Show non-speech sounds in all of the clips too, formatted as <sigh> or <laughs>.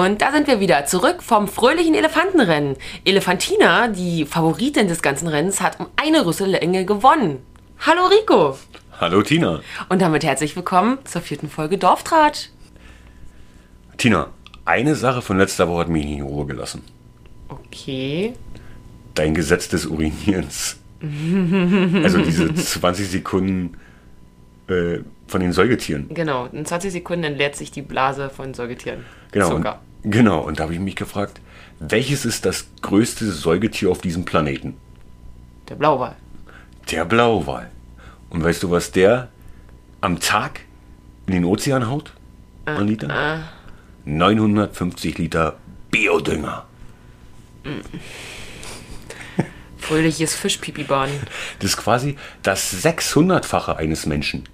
Und da sind wir wieder zurück vom fröhlichen Elefantenrennen. Elefantina, die Favoritin des ganzen Rennens, hat um eine Rüssellänge gewonnen. Hallo Rico. Hallo Tina. Und damit herzlich willkommen zur vierten Folge Dorftratsch. Tina, eine Sache von letzter Woche hat mich nicht in Ruhe gelassen. Okay. Dein Gesetz des Urinierens. <laughs> also diese 20 Sekunden äh, von den Säugetieren. Genau, in 20 Sekunden entleert sich die Blase von Säugetieren. Genau. Zucker. Genau, und da habe ich mich gefragt, welches ist das größte Säugetier auf diesem Planeten? Der Blauwal. Der Blauwal. Und weißt du, was der am Tag in den Ozean haut? An Liter? 950 Liter Biodünger. <laughs> Fröhliches Fischpipi-Bahn. Das ist quasi das 600-fache eines Menschen.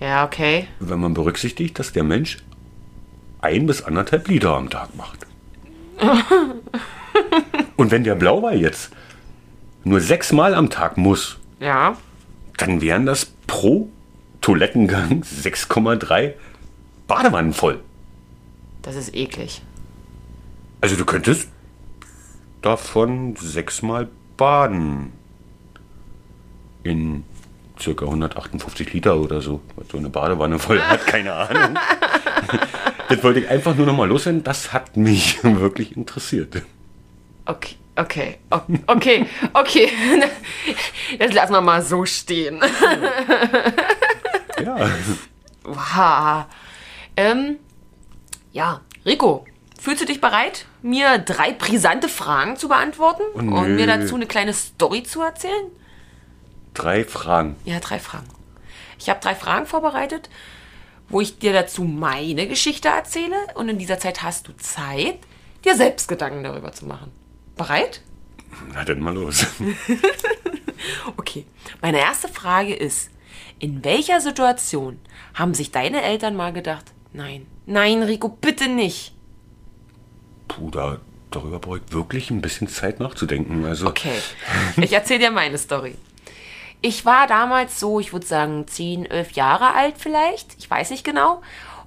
Ja, okay. Wenn man berücksichtigt, dass der Mensch ein bis anderthalb Liter am Tag macht. <laughs> Und wenn der Blauwal jetzt nur sechsmal am Tag muss, Ja. dann wären das pro Toilettengang <laughs> 6,3 Badewannen voll. Das ist eklig. Also du könntest davon sechsmal baden. In circa 158 Liter oder so. Was so eine Badewanne voll hat, keine Ahnung. <laughs> das wollte ich einfach nur noch mal loswerden. Das hat mich <laughs> wirklich interessiert. Okay, okay, okay, okay. <laughs> Das lassen wir mal so stehen. Ja. Wow. Ähm, ja, Rico, fühlst du dich bereit, mir drei brisante Fragen zu beantworten und nö. mir dazu eine kleine Story zu erzählen? Drei Fragen. Ja, drei Fragen. Ich habe drei Fragen vorbereitet, wo ich dir dazu meine Geschichte erzähle und in dieser Zeit hast du Zeit, dir selbst Gedanken darüber zu machen. Bereit? Na dann mal los. <laughs> Okay. Meine erste Frage ist, in welcher Situation haben sich deine Eltern mal gedacht, nein, nein, Rico, bitte nicht? Puh, da, darüber brauche ich wirklich ein bisschen Zeit nachzudenken. Also, Okay, ich erzähle dir meine Story. Ich war damals so, ich würde sagen, 10, 11 Jahre alt vielleicht. Ich weiß nicht genau.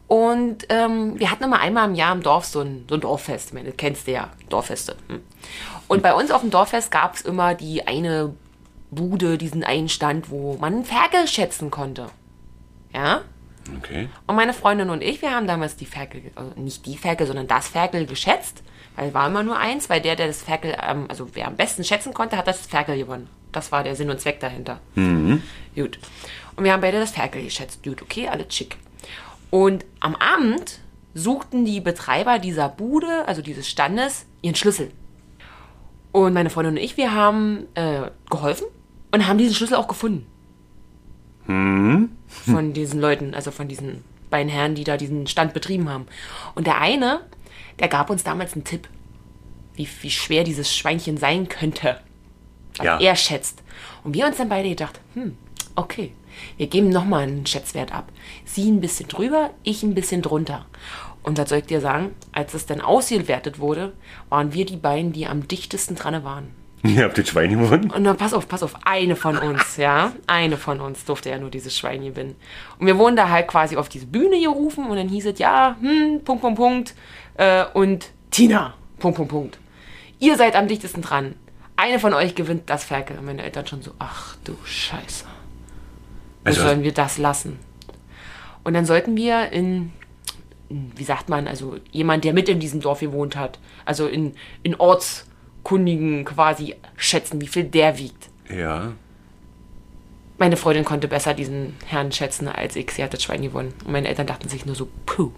Und ähm, wir hatten immer einmal im Jahr im Dorf so ein, so ein Dorffest. Ich meine, das kennst du ja, Dorffeste. Hm. Und bei uns auf dem Dorffest gab es immer die eine Bude, diesen einen Stand, wo man einen Ferkel schätzen konnte. Ja? okay. Und meine Freundin und ich, wir haben damals die Ferkel, also nicht die Ferkel, sondern das Ferkel geschätzt. Weil war immer nur eins, weil der, der das Ferkel, ähm, also wer am besten schätzen konnte, hat das Ferkel gewonnen. Das war der Sinn und Zweck dahinter. Gut. Und wir haben beide das Ferkel geschätzt. Gut, okay, alles schick. Und am Abend suchten die Betreiber dieser Bude, also dieses Standes, ihren Schlüssel. Und meine Freundin und ich, wir haben äh, geholfen und haben diesen Schlüssel auch gefunden. Von diesen Leuten, also von diesen beiden Herren, die da diesen Stand betrieben haben. Und der eine, der gab uns damals einen Tipp, wie, wie schwer dieses Schweinchen sein könnte. Was Ja. er schätzt. Und wir uns dann beide gedacht, hm, okay, wir geben nochmal einen Schätzwert ab. Sie ein bisschen drüber, ich ein bisschen drunter. Und was soll ich dir sagen, als es dann ausgewertet wurde, waren wir die beiden, die am dichtesten dran waren. <laughs> Ihr habt das Schwein gewonnen? Und dann pass auf, pass auf, eine von uns, <laughs> ja, eine von uns durfte ja nur dieses Schwein gewinnen. Und wir wurden da halt quasi auf diese Bühne gerufen und dann hieß es, ja, hm, Punkt, Punkt, Punkt, äh, und Tina, Punkt, Punkt, Punkt. Ihr seid am dichtesten dran. Eine von euch gewinnt das Ferkel. Und meine Eltern schon so, ach du Scheiße. Wo Also, sollen wir das lassen? Und dann sollten wir in, in, wie sagt man, also jemand, der mit in diesem Dorf gewohnt hat, also in, in Ortskundigen quasi schätzen, wie viel der wiegt. ja. Meine Freundin konnte besser diesen Herrn schätzen als ich. Sie hat das Schwein gewonnen. Und meine Eltern dachten sich nur so, puh.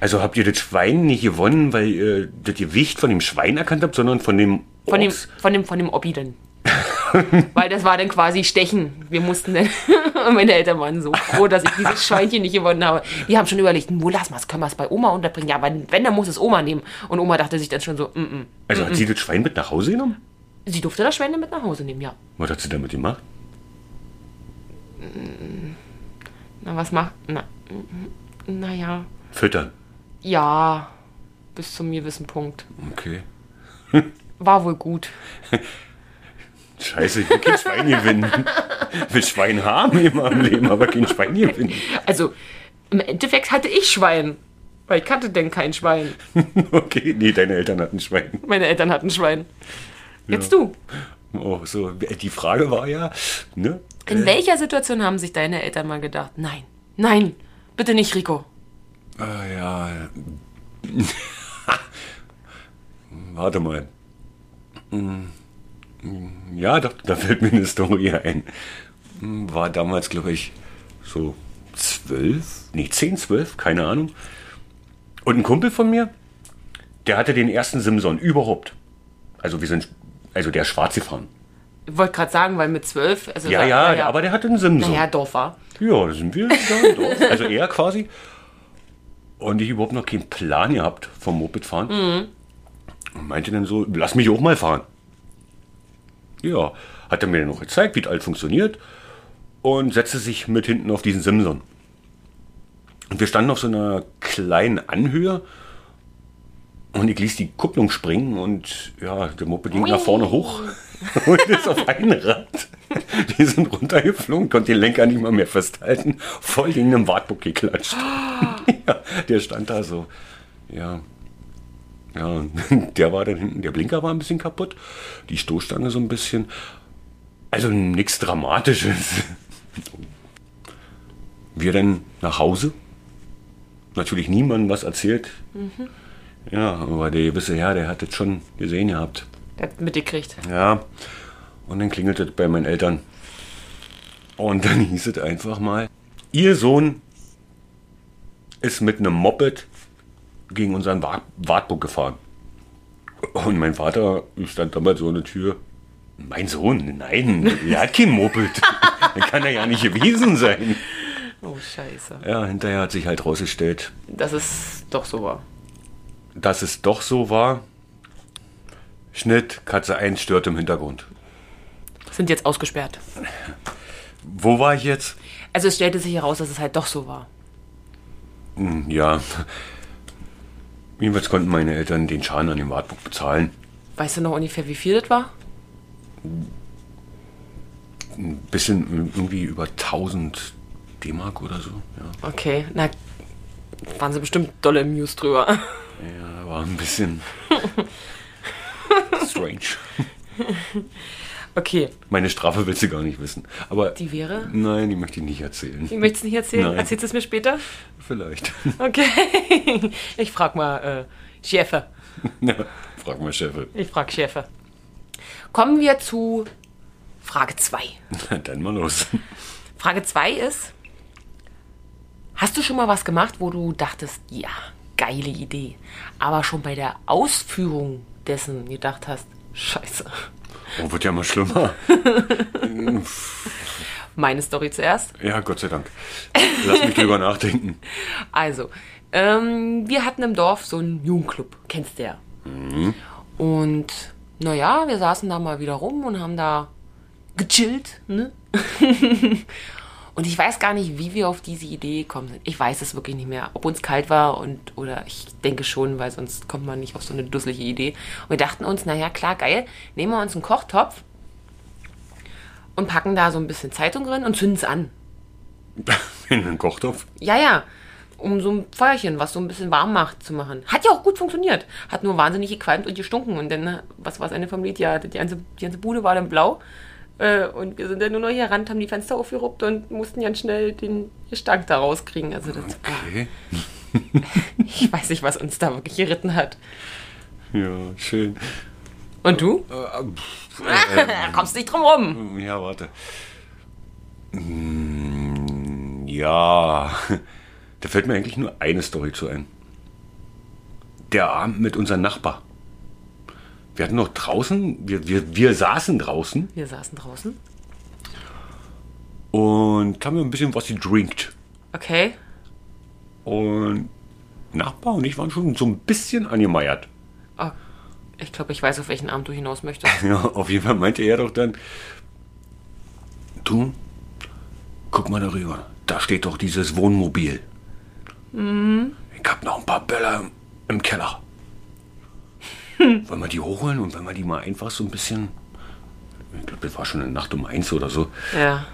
Also habt ihr das Schwein nicht gewonnen, weil ihr das Gewicht von dem Schwein erkannt habt, sondern von dem Von dem, Ochs? von dem, von dem Obi dann. <laughs> Weil das war dann quasi Stechen. Wir mussten dann, <laughs> meine Eltern waren so froh, dass ich dieses Schweinchen nicht gewonnen habe. Die haben schon überlegt, wo lass mal, können wir es bei Oma unterbringen? Ja, aber wenn, dann muss es Oma nehmen. Und Oma dachte sich dann schon so, mm -mm. Also hat sie das Schwein mit nach Hause genommen? Sie durfte das Schwein dann mit nach Hause nehmen, ja. Was hat sie damit gemacht? Na, was macht, na, naja, Füttern. Ja, bis zum gewissen Punkt. Okay. War wohl gut. <laughs> Scheiße, ich will kein Schwein gewinnen. Ich will Schwein haben in meinem Leben, aber kein Schwein gewinnen. Also, im Endeffekt hatte ich Schwein. Weil ich hatte denn kein Schwein. <laughs> okay, nee, deine Eltern hatten Schwein. Meine Eltern hatten Schwein. Jetzt du. Oh, so, die Frage war ja, ne? In welcher Situation haben sich deine Eltern mal gedacht, nein, nein, bitte nicht Rico? Äh, ja. <laughs> Warte mal. Hm, Ja, doch, da fällt mir eine Story ein. Hm, War damals, glaube ich, so zwölf, nee, zehn, zwölf, keine Ahnung. Und ein Kumpel von mir, der hatte den ersten Simson überhaupt. Also wir sind, also der ist schwarz gefahren. Ich wollte gerade sagen, weil mit zwölf. Also Ja, da- ja, aber der hatte einen Simson. Naja, Dorf war. Ja, da sind wir. Da, doch. Also er quasi. Und ich überhaupt noch keinen Plan gehabt vom Mopedfahren. Und meinte dann so, lass mich auch mal fahren. Ja, hat er mir dann noch gezeigt, wie das alles funktioniert. Und setzte sich mit hinten auf diesen Simson. Und wir standen auf so einer kleinen Anhöhe. Und ich ließ die Kupplung springen und ja, der Moped ging nach vorne hoch <laughs> und ist auf ein Rad. Die sind runtergeflogen, konnte den Lenker nicht mal mehr festhalten, voll gegen den Wartburg geklatscht. <gasps> ja, der stand da so. Ja. Ja, <laughs> der war dann hinten, der Blinker war ein bisschen kaputt, die Stoßstange so ein bisschen. Also nichts Dramatisches. <laughs> Wir dann nach Hause. Natürlich niemandem was erzählt. Ja, aber der gewisse Herr, der hat das schon gesehen gehabt. Der hat mitgekriegt. Ja, und dann klingelt es bei meinen Eltern. Und dann hieß es einfach mal, ihr Sohn ist mit einem Moped gegen unseren Wa- Wartburg gefahren. Und mein Vater stand damals so an der Tür. Mein Sohn, nein, er hat kein Moped. <laughs> Dann kann er ja nicht gewesen sein. Oh, scheiße. Ja, hinterher hat sich halt rausgestellt, Das ist doch so wahr. dass es doch so war. Schnitt, Katze 1 stört im Hintergrund. Sind jetzt ausgesperrt. Wo war ich jetzt? Also es stellte sich heraus, dass es halt doch so war. Hm, Ja. Jedenfalls konnten meine Eltern den Schaden an dem Wartburg bezahlen. Weißt du noch ungefähr, wie viel das war? Ein bisschen irgendwie über 1000 D-Mark oder so. Ja, Okay, na, waren sie bestimmt dolle amused drüber. ja war ein bisschen <laughs> strange. <laughs> Okay, Meine Strafe willst du gar nicht wissen. Aber die wäre? nein, die möchte ich nicht erzählen. Ich möchte es nicht erzählen. Nein. Erzählst du es mir später? Vielleicht. <laughs> Okay. Ich frag mal äh, Chefe. <laughs> Ja, Frag mal, Chef. Ich frag Chefe. Kommen wir zu Frage 2. Dann mal los. Frage 2 ist, hast du schon mal was gemacht, wo du dachtest, ja, geile Idee, aber schon bei der Ausführung dessen gedacht hast, scheiße. Oh, wird ja mal schlimmer. <laughs> Meine Story zuerst. Ja, Gott sei Dank. Lass mich drüber <laughs> nachdenken. Also, ähm, wir hatten im Dorf so einen Jugendclub, kennst du ja. Und naja, wir saßen da mal wieder rum und haben da gechillt, ne? <laughs> und ich weiß gar nicht, wie wir auf diese Idee gekommen sind. Ich weiß es wirklich nicht mehr, ob uns kalt war und oder ich denke schon, weil sonst kommt man nicht auf so eine dusselige Idee. Und wir dachten uns, naja, klar, geil, nehmen wir uns einen Kochtopf und packen da so ein bisschen Zeitung drin und zünden es an. <laughs> In den Kochtopf. Ja, ja. Um so ein Feuerchen, was so ein bisschen warm macht, zu machen. Hat ja auch gut funktioniert. Hat nur wahnsinnig gequalmt und gestunken. Und dann, was war das Ende vom Lied? Ja, die ganze, die ganze Bude war dann blau. Äh, und wir sind dann nur noch hier ran, haben die Fenster aufgeruppt und mussten ganz schnell den Gestank da rauskriegen. Also das, Okay. <laughs> ich weiß nicht, was uns da wirklich geritten hat. Ja, schön. Und du? Äh, <laughs> Kommst nicht drum rum. Ja, warte. Mm, Ja, <laughs> da fällt mir eigentlich nur eine Story zu ein. Der Abend mit unserem Nachbar. Wir hatten noch draußen, wir, wir, wir saßen draußen Wir saßen draußen. und haben ein bisschen was gedrinkt. Okay. Und Nachbar und ich waren schon so ein bisschen angemeiert. Oh, ich glaube, ich weiß, auf welchen Abend du hinaus möchtest. <laughs> Ja, auf jeden Fall meinte er doch dann, du, guck mal darüber, da steht doch dieses Wohnmobil. Ich hab noch ein paar Böller im, im Keller. <laughs> Wollen wir die hochholen und wenn wir die mal einfach so ein bisschen, ich glaube, das war schon eine Nacht um eins oder so. Ja.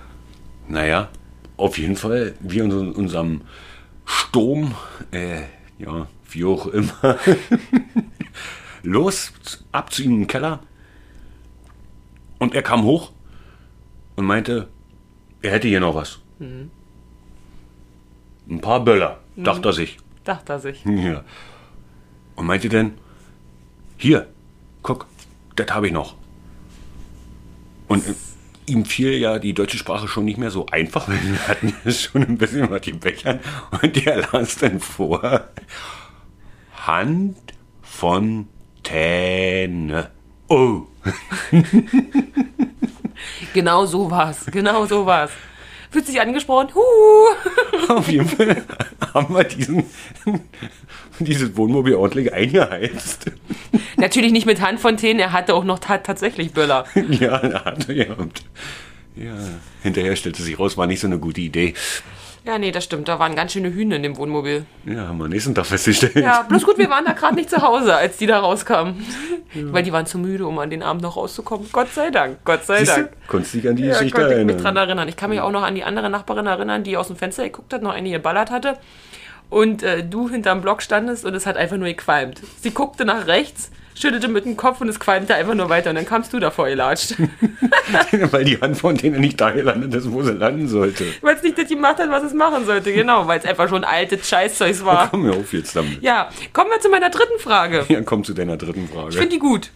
Naja, auf jeden Fall, wir in unserem Sturm äh, ja, wie auch immer. <laughs> Los, ab zu ihm im Keller. Und er kam hoch und meinte, er hätte hier noch was. Ein paar Böller, dachte er sich. Dachte er sich. Ja. Und meinte dann, hier, guck, das habe ich noch. Und äh, ihm fiel ja die deutsche Sprache schon nicht mehr so einfach, weil wir hatten ja <laughs> schon ein bisschen was die Bechern. Und der las dann vor, Hand von Täne. Oh, <laughs> Genau so war's. Genau so war's. Fühlt sich angesprochen. Huh. <laughs> auf jeden Fall haben wir diesen, <laughs> dieses Wohnmobil ordentlich eingeheizt. Natürlich nicht mit Handfontänen, er hatte auch noch ta tatsächlich Böller. <laughs> Ja, er hatte ja. Und ja, hinterher stellte sich raus, war nicht so eine gute Idee. Ja, nee, das stimmt. Da waren ganz schöne Hühner in dem Wohnmobil. Ja, haben wir nächsten Tag festgestellt. Ja, bloß gut, wir waren da gerade nicht zu Hause, als die da rauskamen. Weil die waren zu müde, um an den Abend noch rauszukommen. Gott sei Dank, Gott sei Siehst du, Dank. konntest dich an die Ja, Geschichte konnte ich erinnern. mich dran erinnern. Ich kann mich auch noch an die andere Nachbarin erinnern, die aus dem Fenster geguckt hat, noch eine geballert hatte. Und äh, du hinterm Block standest und es hat einfach nur gequalmt. Sie guckte nach rechts, schüttelte mit dem Kopf und es qualmte einfach nur weiter. Und dann kamst du davor gelatscht. <laughs> weil die Hand von denen nicht da gelandet ist, wo sie landen sollte. weil es nicht das gemacht hat, was es machen sollte. Genau, weil es einfach schon altes Scheißzeugs war. Komm mir auf jetzt damit. Ja, kommen wir zu meiner dritten Frage. Ja, komm zu deiner dritten Frage. Ich finde die gut.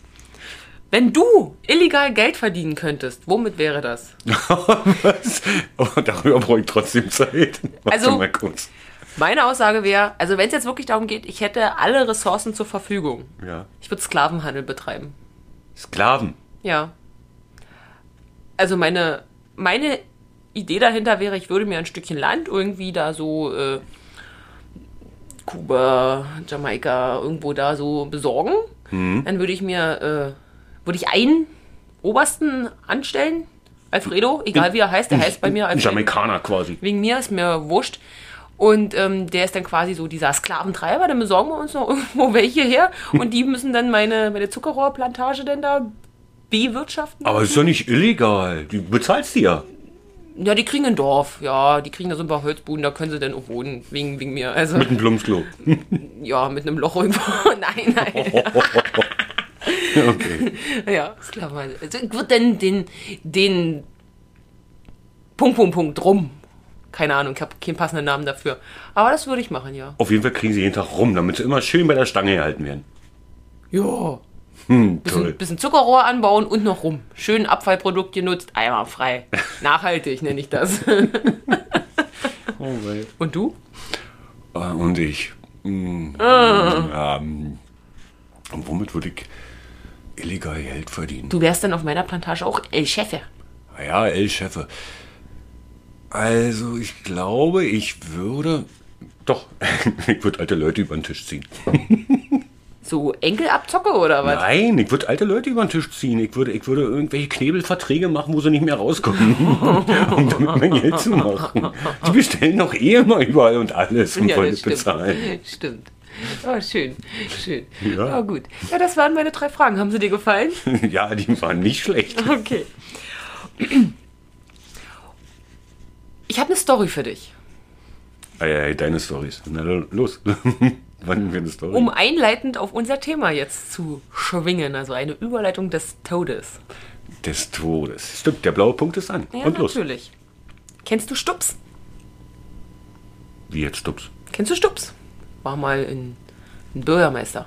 Wenn du illegal Geld verdienen könntest, womit wäre das? <laughs> Was? Oh, darüber brauche ich trotzdem Zeit. Warte Also- mal kurz. Meine Aussage wäre, also wenn es jetzt wirklich darum geht, ich hätte alle Ressourcen zur Verfügung. Ja. Ich würde Sklavenhandel betreiben. Sklaven. Ja. Also meine, meine Idee dahinter wäre, ich würde mir ein Stückchen Land irgendwie da so äh, Kuba, Jamaika, irgendwo da so besorgen. Dann würde ich mir, äh, würde ich einen Obersten anstellen, Alfredo, egal wie er heißt, der heißt bei mir Ein Alfredo. Jamaikaner quasi. Wegen mir ist mir wurscht. Und ähm, der ist dann quasi so dieser Sklaventreiber, dann besorgen wir uns noch <laughs> irgendwo welche her und die müssen dann meine, meine Zuckerrohrplantage denn da bewirtschaften. Aber ist doch nicht illegal. Du bezahlst die ja. Ja, die kriegen ein Dorf, ja, die kriegen da so ein paar Holzbuden, da können sie dann auch wohnen, wegen, wegen mir. Also, Mit einem Plumpsklo. <laughs> ja, mit einem Loch irgendwo. <laughs> nein, nein. okay. ja, Sklavenhandel. Also, ich würde dann den, den Punkt, Punkt, Punkt drum. Keine Ahnung, ich habe keinen passenden Namen dafür. Aber das würde ich machen, ja. Auf jeden Fall kriegen sie jeden Tag rum, damit sie immer schön bei der Stange gehalten werden. Ja. Hm, Bisschen, bisschen Zuckerrohr anbauen und noch rum. Schön Abfallprodukt genutzt, einwandfrei. <laughs> Nachhaltig nenne ich das. <laughs> Oh. Und du? Ah, Und ich. mm, ähm, und womit würde ich illegal Geld verdienen? Du wärst dann auf meiner Plantage auch El Chefe. Ja, El Chefe. Also, ich glaube, ich würde. Doch, <laughs> ich würde alte Leute über den Tisch ziehen. So Enkelabzocke oder was? Nein, ich würde alte Leute über den Tisch ziehen. Ich würde, ich würde irgendwelche Knebelverträge machen, wo sie nicht mehr rauskommen, <laughs> um damit mein Geld zu machen. Die bestellen doch eh immer überall und alles und wollen das nicht bezahlen. <laughs> Stimmt. Oh, schön, schön. Ja. Oh, gut. Ja, das waren meine drei Fragen. Haben sie dir gefallen? Ja, die waren nicht schlecht. Okay. Ich habe eine Story für dich. Ei, ei, deine Stories. Na los. <laughs> Wann wir eine Story? Um einleitend auf unser Thema jetzt zu schwingen. Also eine Überleitung des Todes. Des Todes. Stimmt, der blaue Punkt ist an. Ja, und los. natürlich. Kennst du Stups? Wie jetzt Stups? Kennst du Stups? War mal ein, ein Bürgermeister.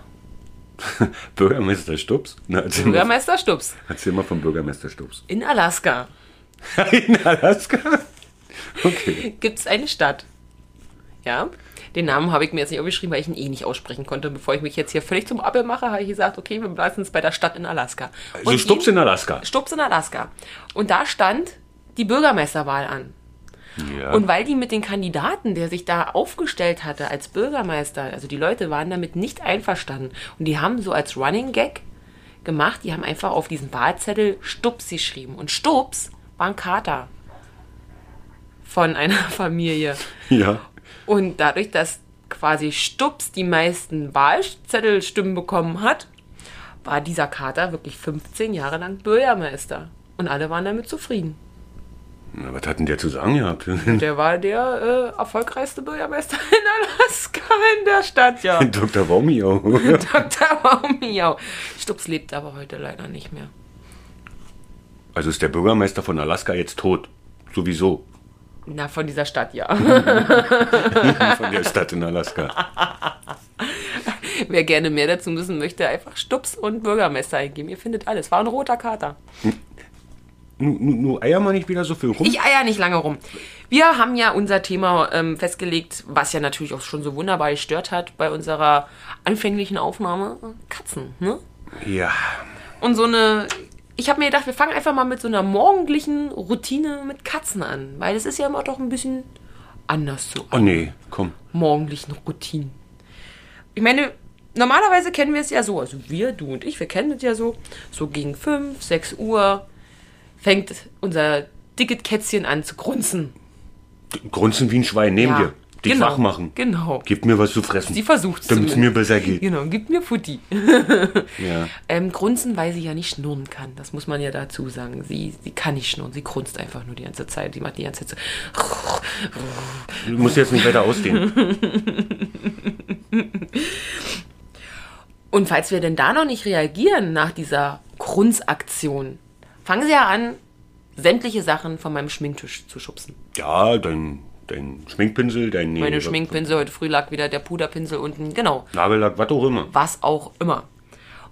<laughs> Bürgermeister Stups? Na, erzähl, mal, Bürgermeister Stups. erzähl mal vom Bürgermeister Stups. In Alaska <laughs> In Alaska? Okay. <laughs> gibt es eine Stadt. Ja, den Namen habe ich mir jetzt nicht aufgeschrieben, weil ich ihn eh nicht aussprechen konnte. Bevor ich mich jetzt hier völlig zum Abel mache, habe ich gesagt, okay, wir bleiben jetzt bei der Stadt in Alaska. Also Stups in Alaska. Stups in Alaska. Und da stand die Bürgermeisterwahl an. Ja. Und weil die mit den Kandidaten, der sich da aufgestellt hatte als Bürgermeister, also die Leute waren damit nicht einverstanden. Und die haben so als Running Gag gemacht, die haben einfach auf diesen Wahlzettel Stups geschrieben. Und Stups war ein Kater von einer <laughs> Familie. ja. Und dadurch, dass quasi Stups die meisten Wahlzettelstimmen bekommen hat, war dieser Kater wirklich 15 Jahre lang Bürgermeister. Und alle waren damit zufrieden. Na, was hat denn der zu sagen gehabt? <laughs> Der war der äh, erfolgreichste Bürgermeister <laughs> in Alaska in der Stadt, ja. Dr. Baumio. Dr. Baumio. Stups lebt aber heute leider nicht mehr. Also ist der Bürgermeister von Alaska jetzt tot. Sowieso. Na, von dieser Stadt, <laughs> ja. Von der Stadt in Alaska. Wer gerne mehr dazu wissen möchte, einfach Stups und Bürgermeister eingeben. Ihr findet alles. War ein roter Kater. Nur, nur, nur eier mal nicht wieder so viel rum. Ich eier nicht lange rum. Wir haben ja unser Thema ähm, festgelegt, was ja natürlich auch schon so wunderbar gestört hat bei unserer anfänglichen Aufnahme. Katzen, ne? ja. Und so eine. Ich habe mir gedacht, wir fangen einfach mal mit so einer morgendlichen Routine mit Katzen an. Weil es ist ja immer doch ein bisschen anders so. Oh nee, komm. morgendlichen Routinen. Ich meine, normalerweise kennen wir es ja so, also wir, du und ich, wir kennen es ja so, so gegen 5, 6 Uhr fängt unser dickes Kätzchen an zu grunzen. Grunzen wie ein Schwein, nehmen Ja, wir. Dich genau, wach machen. Genau. Gib mir was zu fressen. Sie versucht es Damit es mir besser geht. Genau, gibt mir Futti. <laughs> Ja. Ähm, grunzen, weil sie ja nicht schnurren kann. Das muss man ja dazu sagen. Sie, sie kann nicht schnurren. Sie grunzt einfach nur die ganze Zeit. Sie macht die ganze Zeit so. Du musst jetzt nicht weiter ausdehnen. <laughs> Und falls wir denn da noch nicht reagieren nach dieser Grunzaktion, fangen sie ja an, sämtliche Sachen von meinem Schminktisch zu schubsen. Ja, dein, dein Schminkpinsel, dein Meine nee, Schminkpinsel, heute früh lag wieder der Puderpinsel unten, genau, Nagellack, was auch immer. was auch immer.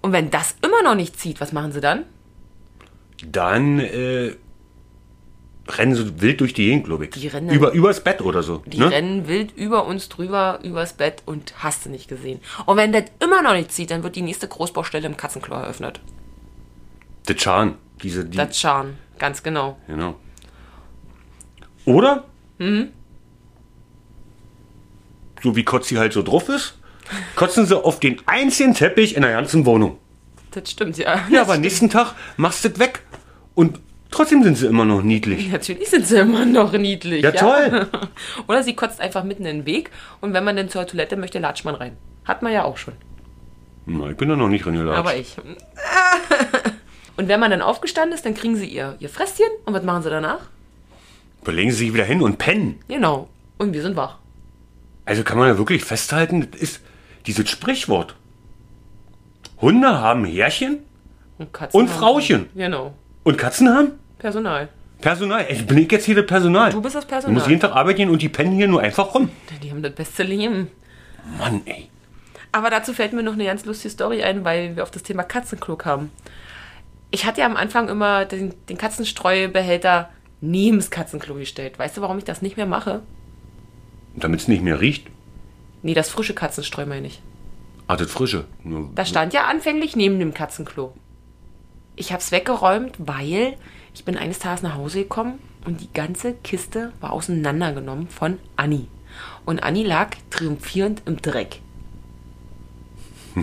Und wenn das immer noch nicht zieht, was machen sie dann? Dann äh, rennen sie wild durch die Gegend, glaube ich. Die rennen- Über, übers Bett oder so. Die ne? rennen wild über uns drüber, übers Bett und hast du nicht gesehen. Und wenn das immer noch nicht zieht, dann wird die nächste Großbaustelle im Katzenklo eröffnet. Der Chan. Diese, die, Das Schan, ganz genau. genau. Oder? Mhm. So wie Kotzi halt so drauf ist, kotzen sie auf den einzigen Teppich in der ganzen Wohnung. Das stimmt, ja. Ja, aber nächsten Tag machst du das weg. Und trotzdem sind sie immer noch niedlich. Natürlich sind sie immer noch niedlich. Ja, toll. <laughs> Oder sie kotzt einfach mitten in den Weg und wenn man dann zur Toilette möchte, latscht man rein. Hat man ja auch schon. Na, ich bin da noch nicht reingelatscht. Aber ich. <laughs> Und wenn man dann aufgestanden ist, dann kriegen sie ihr, ihr Fresschen und was machen sie danach? Überlegen sie sich wieder hin und pennen. Genau. Und wir sind wach. Also kann man ja wirklich festhalten, das ist dieses Sprichwort. Hunde haben Härchen Und, Katzen Und haben- Frauchen. Genau. und Katzen haben Personal. Personal. Ey, bin ich jetzt hier das Personal? Du bist das Ich Personal. muss jeden Tag arbeiten gehen und die pennen hier nur einfach rum. Die haben das beste Leben. Mann, ey. Aber dazu fällt mir noch eine ganz lustige Story ein, weil wir auf das Thema Katzenklo kamen. Ich hatte ja am Anfang immer den, den Katzenstreubehälter neben das Katzenklo gestellt. Weißt du, warum ich das nicht mehr mache? Damit es nicht mehr riecht. Nee, das frische Katzenstreu meine ich. Ah, das frische. Nur- Das stand ja anfänglich neben dem Katzenklo. Ich habe es weggeräumt, weil ich bin eines Tages nach Hause gekommen und die ganze Kiste war auseinandergenommen von Anni. Und Anni lag triumphierend im Dreck. <laughs>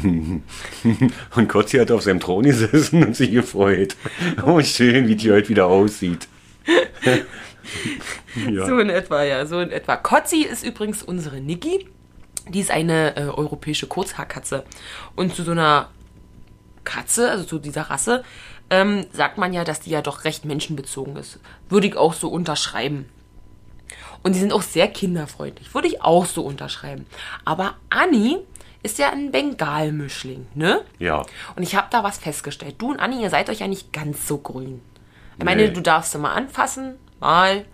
Und Kotzi hat auf seinem Thron gesessen und sich gefreut. Oh, schön, wie die heute wieder aussieht. <laughs> <laughs> ja. So in etwa, ja, so in etwa. Kotzi ist übrigens unsere Niki. Die ist eine äh, europäische Kurzhaarkatze. Und zu so einer Katze, also zu dieser Rasse, ähm, sagt man ja, dass die ja doch recht menschenbezogen ist. Würde ich auch so unterschreiben. Und die sind auch sehr kinderfreundlich. Würde ich auch so unterschreiben. Aber Anni ist ja ein Bengalmischling, ne? ja. Und ich habe da was festgestellt. Du und Anni, ihr seid euch ja nicht ganz so grün. Ich meine, Nee. du darfst sie mal anfassen, mal.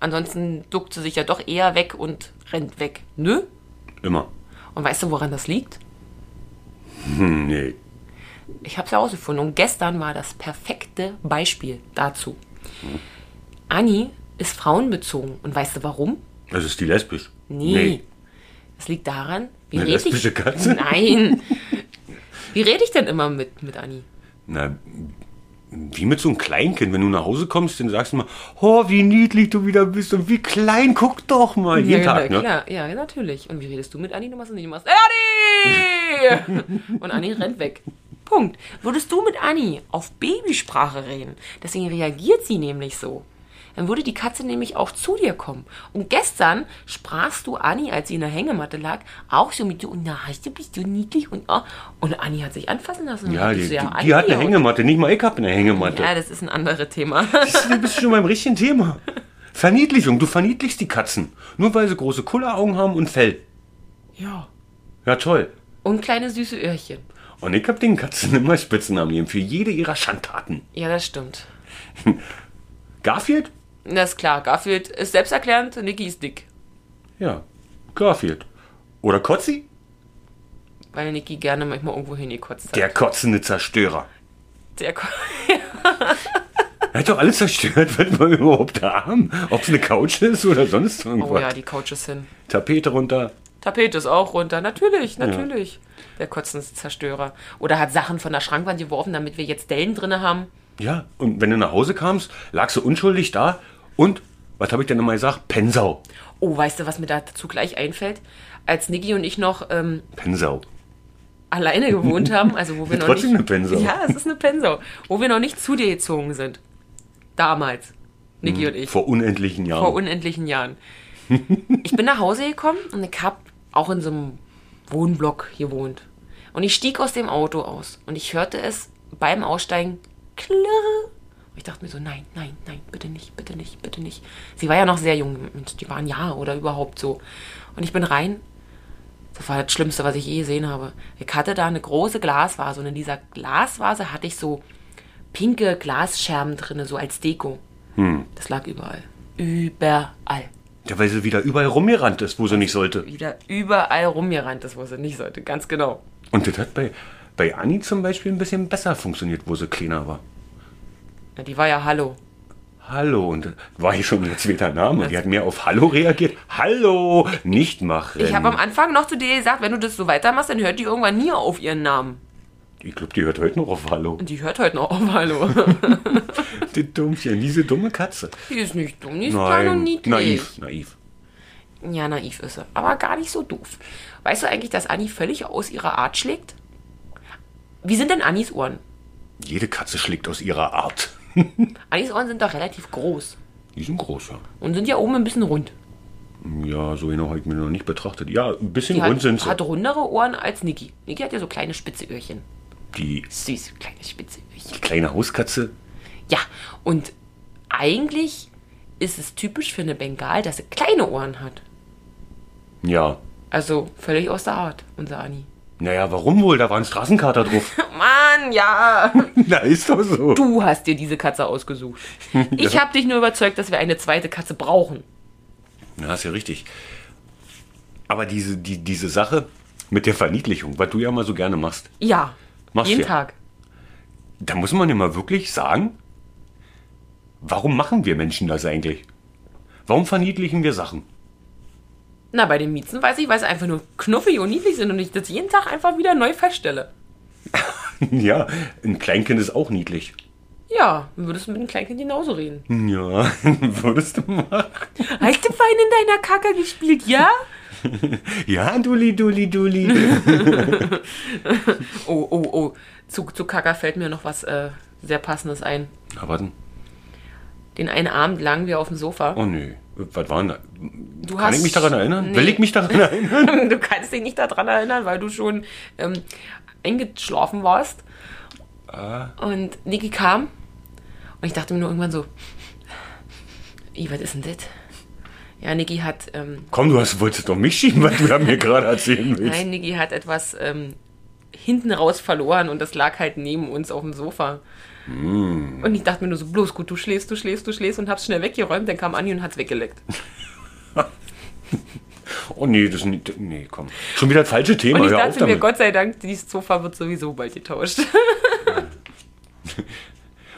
Ansonsten duckt sie sich ja doch eher weg und rennt weg. Nö? Immer. Und weißt du, woran das liegt? Hm, nee. Ich habe es herausgefunden. Und gestern war das perfekte Beispiel dazu. Anni ist frauenbezogen. Und weißt du warum? Also ist die lesbisch? Nee. Es liegt daran, wie Eine rede ich... lesbische Katze? Nein. <laughs> Wie rede ich denn immer mit, mit Anni? Na, wie mit so einem Kleinkind. Wenn du nach Hause kommst, dann sagst du mal, oh, wie niedlich du wieder bist und wie klein, guck doch mal. Jeden ja, Tag, na, ne? klar. Ja, natürlich. Und wie redest du mit Anni? Du machst es nicht. Du machst Anni! <laughs> Und Anni rennt weg. Punkt. Würdest du mit Anni auf Babysprache reden, deswegen reagiert sie nämlich so. Dann würde die Katze nämlich auch zu dir kommen. Und gestern sprachst du Anni, als sie in der Hängematte lag, auch so mit dir, und na, hast du bist du niedlich und oh. Und Anni hat sich anfassen lassen. Ja, die, dich die, so, die hat eine Hängematte, nicht mal ich hab eine Hängematte. Ja, das ist ein anderes Thema. <laughs> Du bist schon beim richtigen Thema. Verniedlichung, du verniedlichst die Katzen. Nur weil sie große Kulleraugen haben und Fell. ja. Ja, toll. Und kleine süße Öhrchen. Und ich hab den Katzen <laughs> immer Spitznamen gegeben für jede ihrer Schandtaten. Ja, das stimmt. Garfield? Das ist klar. Garfield ist selbsterklärend, Niki ist dick. Ja, Garfield. Oder Kotzi? Weil Niki gerne manchmal irgendwo hingekotzt hat. Der kotzende Zerstörer. Der Ko- Er hat doch alles zerstört, was wir überhaupt haben. Ob es eine Couch ist oder sonst irgendwas. Oh ja, die Couches hin. Tapete runter. Tapete ist auch runter. Natürlich, natürlich. Der kotzende Zerstörer. Oder hat Sachen von der Schrankwand geworfen, damit wir jetzt Dellen drinne haben. Ja, und wenn du nach Hause kamst, lagst du unschuldig da und, was habe ich denn immer gesagt? Pensau. Oh, weißt du, was mir dazu gleich einfällt? Als Niki und ich noch ähm, Pensau. alleine gewohnt haben, also wo <laughs> wir noch Trotzdem nicht... eine Pensau. Ja, es ist eine Pensau. Wo wir noch nicht zu dir gezogen sind. Damals. Niki und ich. Vor unendlichen Jahren. vor unendlichen Jahren. Ich bin nach Hause gekommen und ich habe auch in so einem Wohnblock gewohnt. Und ich stieg aus dem Auto aus und ich hörte es beim Aussteigen klirr. Und ich dachte mir so, nein, nein, nein, bitte nicht, bitte nicht, bitte nicht. Sie war ja noch sehr jung, die war ein Jahr oder überhaupt so. Und ich bin rein. Das war das Schlimmste, was ich je gesehen habe. Ich hatte da eine große Glasvase und in dieser Glasvase hatte ich so pinke Glasscherben drinne, so als Deko. Das lag überall. Überall. ja, weil sie wieder überall rumgerannt ist, wo sie nicht sollte. Wieder überall rumgerannt ist, wo sie nicht sollte. Ganz genau. Und das hat bei, bei Anni zum Beispiel ein bisschen besser funktioniert, wo sie kleiner war. Ja, die war ja Hallo. Hallo, und war hier schon ihr zweiter Name. Die hat mehr auf Hallo reagiert. Hallo, nicht machen. Ich habe am Anfang noch zu dir gesagt, wenn du das so weitermachst, dann hört die irgendwann nie auf ihren Namen. Ich glaube, die hört heute noch auf Hallo. Die hört heute noch auf Hallo. <laughs> Die Dummchen, diese dumme Katze. die ist nicht dumm, die ist klein und Nein, niedlich. naiv, naiv. Ja, naiv ist sie. Aber gar nicht so doof. Weißt du eigentlich, dass Anni völlig aus ihrer Art schlägt? Wie sind denn Annis Ohren? Jede Katze schlägt aus ihrer Art. <laughs> Annis Ohren sind doch relativ groß. Die sind groß, ja. Und sind ja oben ein bisschen rund. Ja, so genau habe ich mir noch nicht betrachtet. Ja, ein bisschen Die rund hat, sind sie. hat rundere Ohren als Niki. Niki hat ja so kleine spitze Öhrchen. Die Süß, kleine spitze Öhrchen. kleine Hauskatze. Ja, und eigentlich ist es typisch für eine Bengal, dass sie kleine Ohren hat. Ja. Also völlig aus der Art, unser Anni. Naja, warum wohl? Da war ein Straßenkater drauf. <laughs> Mann, ja. <laughs> Na, ist doch so. Du hast dir diese Katze ausgesucht. <laughs> Ich habe dich nur überzeugt, dass wir eine zweite Katze brauchen. Ja, ist ja richtig. Aber diese, die, diese Sache mit der Verniedlichung, was du ja mal so gerne machst, Ja, Machst jeden du ja. Tag. da muss man ja mal wirklich sagen, warum machen wir Menschen das eigentlich? Warum verniedlichen wir Sachen? Na, bei den Miezen weiß ich, weil sie einfach nur knuffig und niedlich sind und ich das jeden Tag einfach wieder neu feststelle. <laughs> ja, ein Kleinkind ist auch niedlich. Ja, würdest du mit dem Kleinkind genauso reden. Ja, <laughs> würdest du machen? Hast du fein in deiner Kacke gespielt, ja? <laughs> Ja, Dulli, Dulli, Dulli. Oh, oh, oh. Zu, zu Kaka fällt mir noch was äh, sehr Passendes ein. Na, warten. Den einen Abend lagen wir auf dem Sofa. Oh nee, was war denn da? Du Kann ich mich daran erinnern? Will ich mich daran <laughs> erinnern? du kannst dich nicht daran erinnern, weil du schon ähm, eingeschlafen warst. Ah. Und Niki kam und ich dachte mir nur irgendwann so, Ih, was ist denn das? Ja, Niki hat, ähm, Komm, du hast, wolltest doch mich schieben, was du da mir gerade erzählen willst. nein, Niki hat etwas ähm, hinten raus verloren und das lag halt neben uns auf dem Sofa. Hm. Und ich dachte mir nur so, bloß gut, du schläfst, du schläfst, du schläfst und hab's schnell weggeräumt. Dann kam Anni und hat's weggeleckt. <laughs> Oh nee, das ist nicht. Nee, komm. Schon wieder das falsche Thema. Und ich dachte mir, damit. Gott sei Dank, dieses Sofa wird sowieso bald getauscht. <laughs>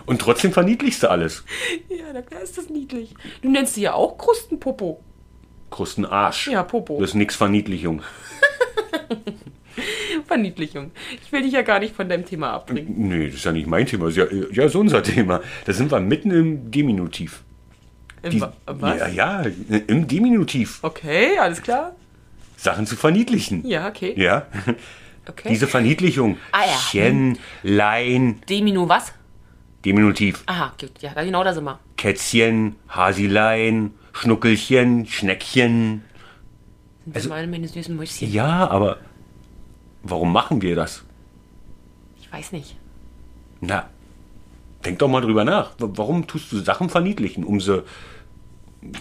Und trotzdem verniedlichst du alles. ja, na klar ist das niedlich. Du nennst sie ja auch Krustenpopo. Krustenarsch. Ja, Popo. Das ist nix Verniedlichung. <laughs> Verniedlichung. Ich will dich ja gar nicht von deinem Thema abbringen. Nee, das ist ja nicht mein Thema. Das ist ja, ja, ist unser Thema. Da sind wir mitten im Diminutiv. Im Wa- was? Ja, ja, im Diminutiv. Okay, alles klar. Sachen zu verniedlichen. Ja, okay. Ja. okay. Diese Verniedlichung. Ah, ja. Chen, Lein, Deminu was? Diminutiv. Aha, gut. Ja, genau da sind wir. Kätzchen, Hasilein, Schnuckelchen, Schneckchen. Das sind meine, meine süßen Mäuschen. Ja, aber warum machen wir das? Ich weiß nicht. Na, denk doch mal drüber nach. Warum tust du Sachen verniedlichen, um sie Um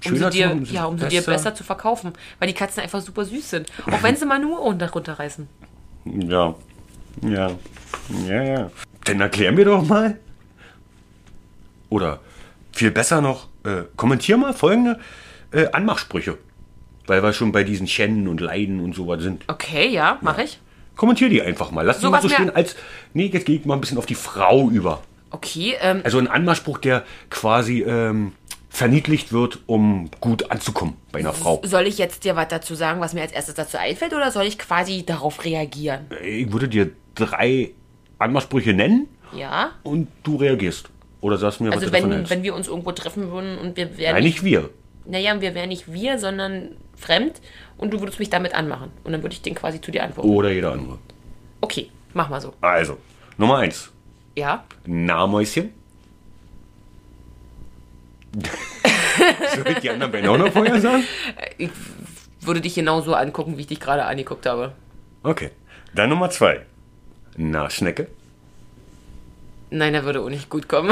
schöner sie dir, zu machen? ja, um sie dir besser zu verkaufen. Weil die Katzen einfach super süß sind. Auch wenn sie mal nur unter runterreißen. Ja, ja, ja, ja. Dann erklär mir doch mal. Oder viel besser noch, äh, kommentier mal folgende äh, Anmachsprüche. Weil wir schon bei diesen Schänden und Leiden und sowas sind. Okay, ja, mache ich. Kommentier die einfach mal. Lass So mal so stehen als. Nee, jetzt gehe ich mal ein bisschen auf die Frau über. Okay, ähm, Also ein Anmachspruch, der quasi ähm, verniedlicht wird, um gut anzukommen bei einer Frau. soll ich jetzt dir was dazu sagen, was mir als erstes dazu einfällt, oder soll ich quasi darauf reagieren? Ich würde dir drei Anmachsprüche nennen Ja? und du reagierst. Oder sagst mir, was Also du davon wenn, hältst. wenn wir uns irgendwo treffen würden und wir wären Nein, nicht wir. naja, wir wären nicht wir, sondern fremd und du würdest mich damit anmachen. Und dann würde ich den quasi zu dir antworten. Oder jeder andere. Okay, mach mal so. Also, Nummer eins. Ja? Na, Mäuschen. Soll <laughs> ich die anderen beiden auch noch vorher sagen? Ich würde dich genauso angucken, wie ich dich gerade angeguckt habe. Okay. Dann Nummer zwei. Na, Schnecke. Nein, der würde auch nicht gut kommen.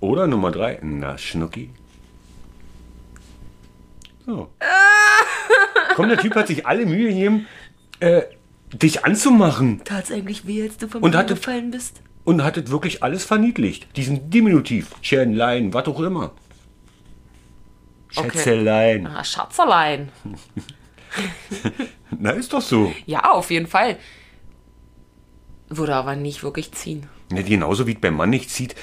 Oder Nummer drei. Na, Schnucki. So. Komm, der Typ hat sich alle Mühe gegeben, äh, dich anzumachen. Tat's eigentlich weh, als du von Und mir hatte- gefallen bist? Und hat das wirklich alles verniedlicht. Diesen Diminutiv. Schädenlein, was auch immer. Okay. Schätzelein. Ah, Schatzerlein. <laughs> Na, ist doch so. Ja, auf jeden Fall. Würde aber nicht wirklich ziehen. Ja, genauso wie es beim Mann nicht zieht,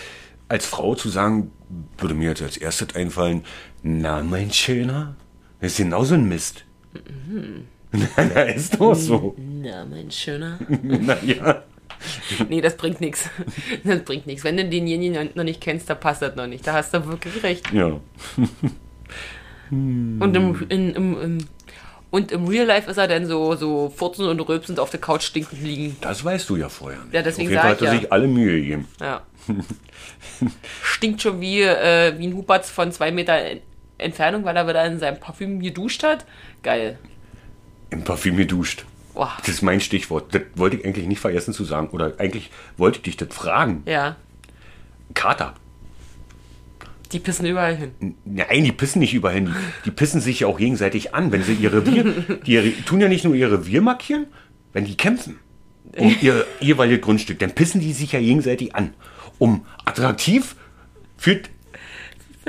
als Frau zu sagen, würde mir jetzt als erstes einfallen, na, mein Schöner, das ist genauso ein Mist. <laughs> Na, na, ist doch so. Na, mein Schöner. <laughs> Na ja. Nee, das bringt nichts. Das bringt nichts. Wenn du denjenigen noch nicht kennst, da passt das noch nicht. Da hast du wirklich recht. Ja. <laughs> Und im, in, im, im, und im Real Life ist er dann so, so furzend und rülpsend auf der Couch stinkend liegen. Das weißt du ja vorher nicht. Ja, deswegen Auf jeden Fall hat er ja. sich alle Mühe gegeben. Ja. Stinkt schon wie, äh, wie ein Huberts von zwei Meter Entfernung, weil er wieder in seinem Parfüm geduscht hat. Geil. Im Parfüm geduscht. Boah. Das ist mein Stichwort. Das wollte ich eigentlich nicht vergessen zu sagen. Oder eigentlich wollte ich dich das fragen. Ja. Kater. Die pissen überall hin. Nein, die pissen nicht überall hin. Die, die pissen sich ja auch gegenseitig an, wenn sie ihr Revier. Die ihre- tun ja nicht nur ihr Revier markieren, wenn die kämpfen um ihr <laughs> jeweiliges Grundstück, dann pissen die sich ja gegenseitig an. Um attraktiv führt,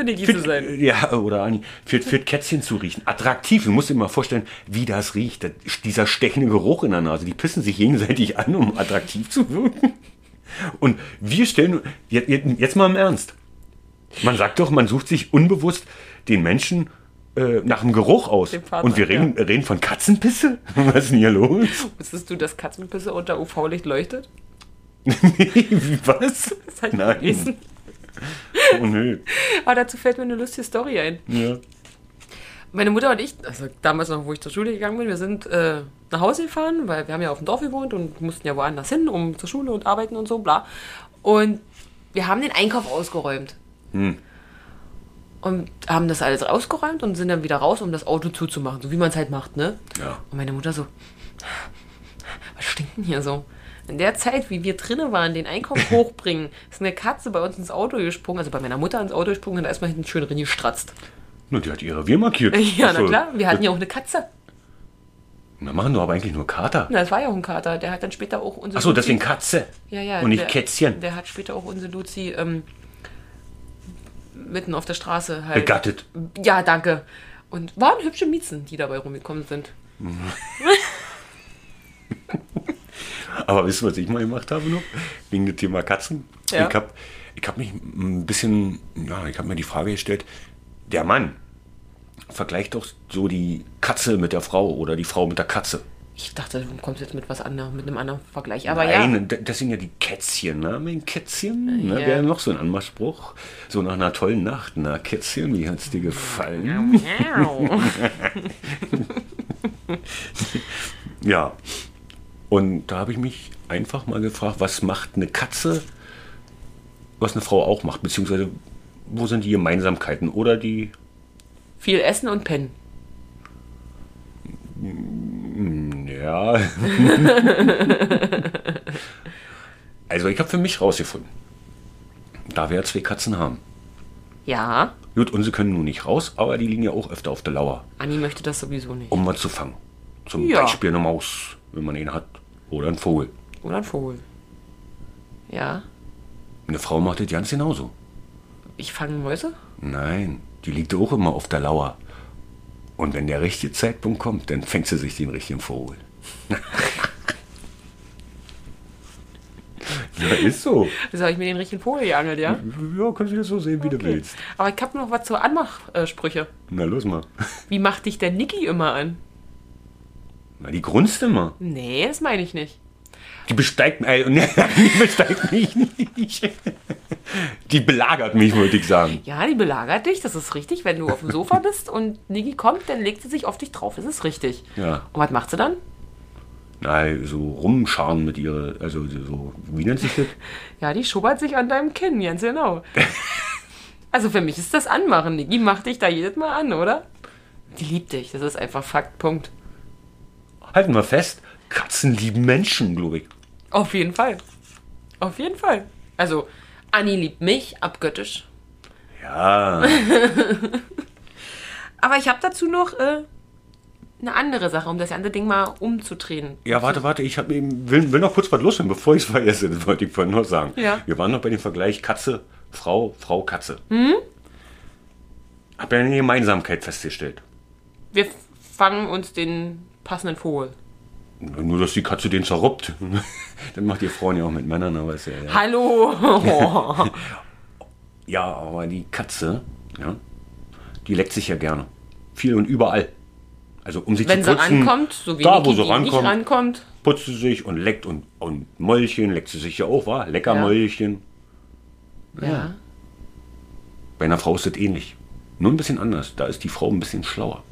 Ich die zu sein. ja, oder Anni, führt, führt Kätzchen zu riechen. Attraktiv. Du musst dir mal vorstellen, wie das riecht. Das, dieser stechende Geruch in der Nase. Die pissen sich gegenseitig an, um attraktiv zu wirken. Und wir stellen, jetzt, jetzt mal im Ernst. Man sagt doch, man sucht sich unbewusst den Menschen äh, nach dem Geruch aus. Dem Partner, Und wir reden, reden von Katzenpisse? <laughs> Was ist denn hier los? Wusstest du, dass Katzenpisse unter UV-Licht leuchtet? <laughs> Wie, was? Das ich vergessen. Oh nö. Aber dazu fällt mir eine lustige Story ein. Ja. Meine Mutter und ich, also damals noch, wo ich zur Schule gegangen bin, wir sind äh, nach Hause gefahren, weil wir haben ja auf dem Dorf gewohnt und mussten ja woanders hin, um zur Schule und arbeiten und so, bla. Und wir haben den Einkauf ausgeräumt. Und haben das alles ausgeräumt und sind dann wieder raus, um das Auto zuzumachen, so wie man es halt macht, ne? Ja. Und meine Mutter so, was stinkt denn hier so? In der Zeit, wie wir drinnen waren, den Einkauf <laughs> hochbringen, ist eine Katze bei uns ins Auto gesprungen, also bei meiner Mutter ins Auto gesprungen und da ist man hinten schön drin gestratzt. Na, die hat ihr Revier markiert. <laughs> Ja, na Achso. klar, wir hatten ja auch eine Katze. Wir machen doch aber eigentlich nur Kater. Na, das war ja auch ein Kater, der hat dann später auch unsere Achso, Luzi- deswegen Katze. ja, ja, Und nicht der, Kätzchen. Der hat später auch unsere Luzi ähm, mitten auf der Straße halt. Begattet. Ja, danke. Und waren hübsche Miezen, die dabei rumgekommen sind. <laughs> Aber wisst ihr, was ich mal gemacht habe noch? Wegen dem Thema Katzen. Ja. Ich habe ich hab mich ein bisschen, ja, ich habe mir die Frage gestellt, der Mann vergleicht doch so die Katze mit der Frau oder die Frau mit der Katze. Ich dachte, du kommst jetzt mit was anderem, mit einem anderen Vergleich. Aber Nein, ja. das sind ja die Kätzchen, ne? Mein Kätzchen, ne? Ja. wäre noch so ein Anmachspruch. So nach einer tollen Nacht, na Kätzchen, wie hat's dir gefallen? <laughs> Ja. Und da habe ich mich einfach mal gefragt, was macht eine Katze was eine Frau auch macht, beziehungsweise wo sind die Gemeinsamkeiten oder die. Viel essen und pennen. Ja. <laughs> also, ich habe für mich rausgefunden, da wir ja zwei Katzen haben. Ja, Gut, unsere können nun nicht raus, aber die liegen ja auch öfter auf der Lauer, Anni möchte das sowieso nicht. um was zu fangen. Zum Ja. Beispiel eine Maus, wenn man ihn hat. Oder ein Vogel. Oder ein Vogel. Ja, Eine Frau macht das ganz genauso. ich fange Mäuse? Nein, die liegt auch immer auf der Lauer. Und wenn der richtige Zeitpunkt kommt, dann fängt sie sich den richtigen Vogel. <laughs> ja, ist so. Das habe ich mir den richtigen Vogel geangelt, ja? Ja, kannst du das so sehen, wie du Okay. willst. Aber ich habe noch was zur Anmachsprüche. Na, los mal. Wie macht dich der Niki immer an? Na, die grunzt immer. Nee, das meine ich nicht. Die besteigt, äh, <laughs> nee, die besteigt mich nicht. Die belagert mich, wollte ich sagen. Ja, die belagert dich, das ist richtig. Wenn du auf dem Sofa bist und Niki kommt, dann legt sie sich auf dich drauf. Das ist richtig. Ja. Und was macht sie dann? Na, so rumscharen mit ihrer, also so, wie nennt sich das? <laughs> Ja, die schubbert sich an deinem Kinn, ganz genau. <laughs> also für mich ist das Anmachen. Niki macht dich da jedes Mal an, oder? Die liebt dich, das ist einfach Fakt, Punkt. Halten wir fest, Katzen lieben Menschen, glaube ich. Auf jeden Fall. Auf jeden Fall. Also, Anni liebt mich abgöttisch. Ja, <laughs> Aber ich habe dazu noch äh, eine andere Sache, um das ganze Ding mal umzudrehen. ja, warte, warte, ich hab, will, will noch kurz was loswerden, bevor ich es <laughs> vergesse, das wollte ich vorhin noch sagen. Ja. Wir waren noch bei dem Vergleich Katze, Frau, Frau, Katze. Hm? Hab ja eine Gemeinsamkeit festgestellt. Wir fangen uns den passenden Vogel. Nur, dass die Katze den zerruppt. <laughs> Dann macht ihr Frauen ja auch mit Männern, aber ist ja, ja. Hallo! <laughs> Ja, aber die Katze, ja, die leckt sich ja gerne. Viel und überall. Also um sich Wenn zu sie putzen, rankommt, so wie da, Niki, wo sie rankommt, rankommt. putzt sie sich und leckt und, und Mäulchen leckt sie sich ja auch, wa? Lecker Ja. Mäulchen. Ja. Bei einer Frau ist das ähnlich. Nur ein bisschen anders. Da ist die Frau ein bisschen schlauer.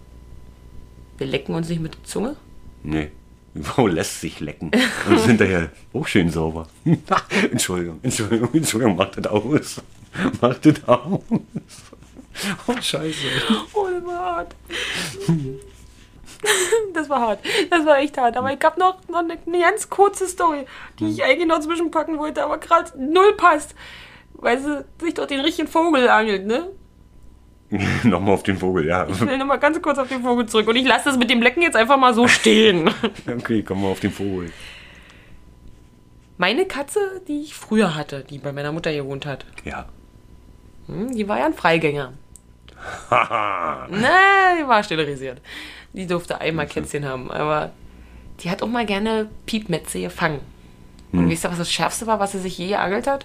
Wir lecken uns nicht mit der Zunge. Nee. <laughs> Die Frau lässt sich lecken. Und ist hinterher auch schön sauber. <laughs> Entschuldigung, Entschuldigung, Entschuldigung, macht das aus. <laughs> Macht das aus. Oh, scheiße. Oh, das war hart. Das war hart. Das war echt hart. Aber ich habe noch, noch eine, eine ganz kurze Story, die ich eigentlich noch zwischenpacken wollte, aber gerade null passt. Weil sie sich doch den richtigen Vogel angelt, ne? <laughs> Nochmal auf den Vogel, ja. Ich will nochmal ganz kurz auf den Vogel zurück. Und ich lasse das mit dem Lecken jetzt einfach mal so stehen. <laughs> Okay, kommen wir auf den Vogel. Meine Katze, die ich früher hatte, die bei meiner Mutter gewohnt hat, Ja. hm, die war ja ein Freigänger. <laughs> Na, die war sterilisiert. Die durfte einmal Kätzchen haben, aber die hat auch mal gerne Piepmetze gefangen. Und wisst ihr, was das Schärfste war, was sie sich je geangelt hat?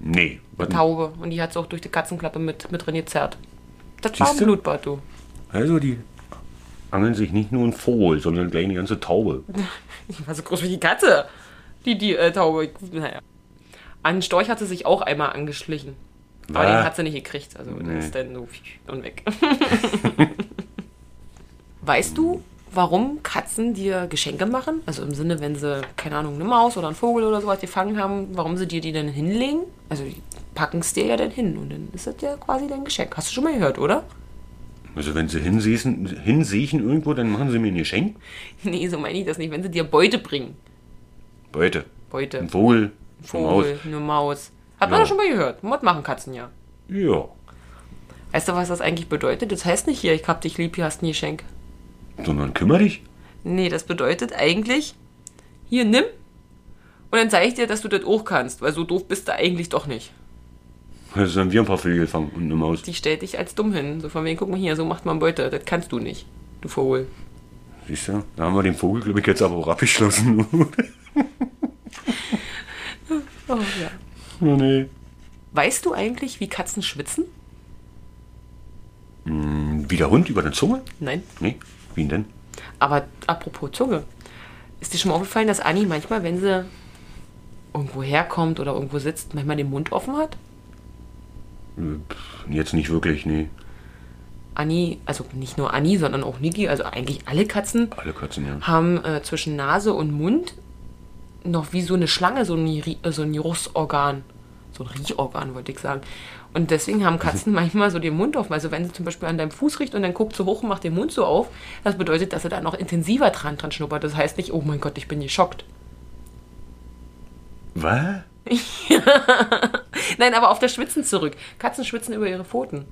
Nee. Was, Taube. Und die hat sie auch durch die Katzenklappe mit, mit drin gezerrt. Das war ein Siehste? Blutbad, du. also die angeln sich nicht nur ein Vogel, sondern gleich eine ganze Taube. <laughs> Die war so groß wie die Katze. Die, die äh, Taube. Naja. An einen Storch hat sie sich auch einmal angeschlichen. Aber Ah. den hat sie nicht gekriegt. Also Nee. ist dann so und weg. <laughs> weißt du, warum Katzen dir Geschenke machen? Also im Sinne, wenn sie, keine Ahnung, eine Maus oder einen Vogel oder sowas gefangen haben, warum sie dir die dann hinlegen? Also die packen es dir ja dann hin und dann ist das ja quasi dein Geschenk. Hast du schon mal gehört, oder? Also wenn sie hinsiechen, hinsiechen irgendwo, dann machen sie mir ein Geschenk. <laughs> Nee, so meine ich das nicht. Wenn sie dir Beute bringen. Beute. Beute. Ein Vogel. eine Maus. Vogel, eine Maus. Hat man Ja. doch schon mal gehört. Was machen Katzen ja. Ja. Weißt du, was das eigentlich bedeutet? Das heißt nicht hier, ich hab dich lieb, hier hast ein Geschenk. Sondern kümmere dich. Nee, das bedeutet eigentlich, hier nimm und dann zeige ich dir, dass du das auch kannst, weil so doof bist du eigentlich doch nicht. Also haben wir ein paar Vögel gefangen und eine Maus. Die stellt dich als dumm hin. So von wegen, guck mal hier, so macht man Beute. Das kannst du nicht, du Vogel. Siehst du? Da haben wir den Vogel, glaube ich, jetzt aber auch abgeschlossen. <laughs> Oh, ja. oh nee. Weißt du eigentlich, wie Katzen schwitzen? Wie der Hund über der Zunge? Nein. Nee. Denn? Aber apropos Zunge. Ist dir schon mal aufgefallen, dass Anni manchmal, wenn sie irgendwo herkommt oder irgendwo sitzt, manchmal den Mund offen hat? Jetzt nicht wirklich, nee. Anni, also nicht nur Anni, sondern auch Niki, also eigentlich alle Katzen, Alle Katzen, ja. haben äh, zwischen Nase und Mund noch wie so eine Schlange, so ein, äh, so ein Geruchsorgan. so ein Riechorgan, wollte ich sagen. Und deswegen haben Katzen manchmal so den Mund auf. Also wenn sie zum Beispiel an deinem Fuß riecht und dann guckt so hoch und macht den Mund so auf, das bedeutet, dass sie da noch intensiver dran, dran schnuppert. Das heißt nicht, oh mein Gott, ich bin geschockt. Was? <laughs> Nein, aber auf das Schwitzen zurück. Katzen schwitzen über ihre Pfoten.